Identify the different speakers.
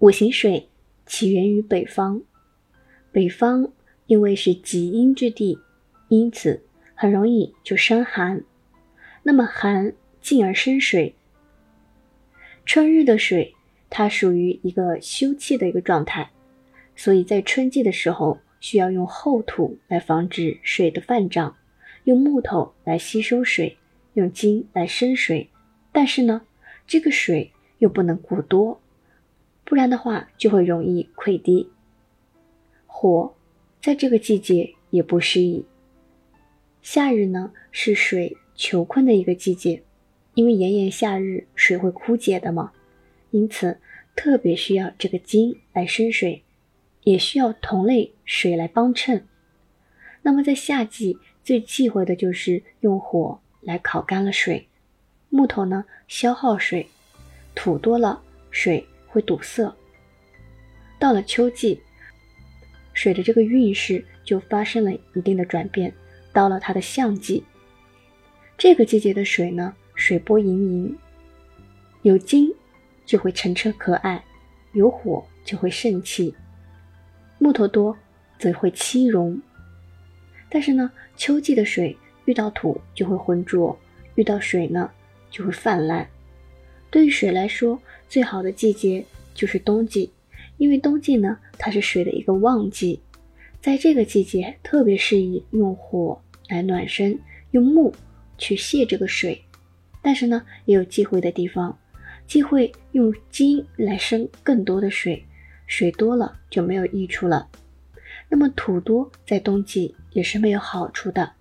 Speaker 1: 五行水起源于北方，北方因为是极阴之地，因此很容易就生寒。那么寒进而生水，春日的水它属于一个休憩的一个状态，所以在春季的时候需要用厚土来防止水的泛涨，用木头来吸收水，用金来生水。但是呢，这个水又不能过多。不然的话，就会容易溃堤。火在这个季节也不适宜。夏日呢是水求困的一个季节，因为炎炎夏日水会枯竭的嘛，因此特别需要这个金来生水，也需要同类水来帮衬。那么在夏季最忌讳的就是用火来烤干了水，木头呢消耗水，土多了水。会堵塞。到了秋季，水的这个运势就发生了一定的转变。到了它的象季，这个季节的水呢，水波盈盈，有金就会澄澈可爱，有火就会盛气，木头多则会欺融。但是呢，秋季的水遇到土就会浑浊，遇到水呢就会泛滥。对于水来说，最好的季节就是冬季，因为冬季呢，它是水的一个旺季，在这个季节特别适宜用火来暖身，用木去泄这个水。但是呢，也有忌讳的地方，忌讳用金来生更多的水，水多了就没有益处了。那么土多在冬季也是没有好处的。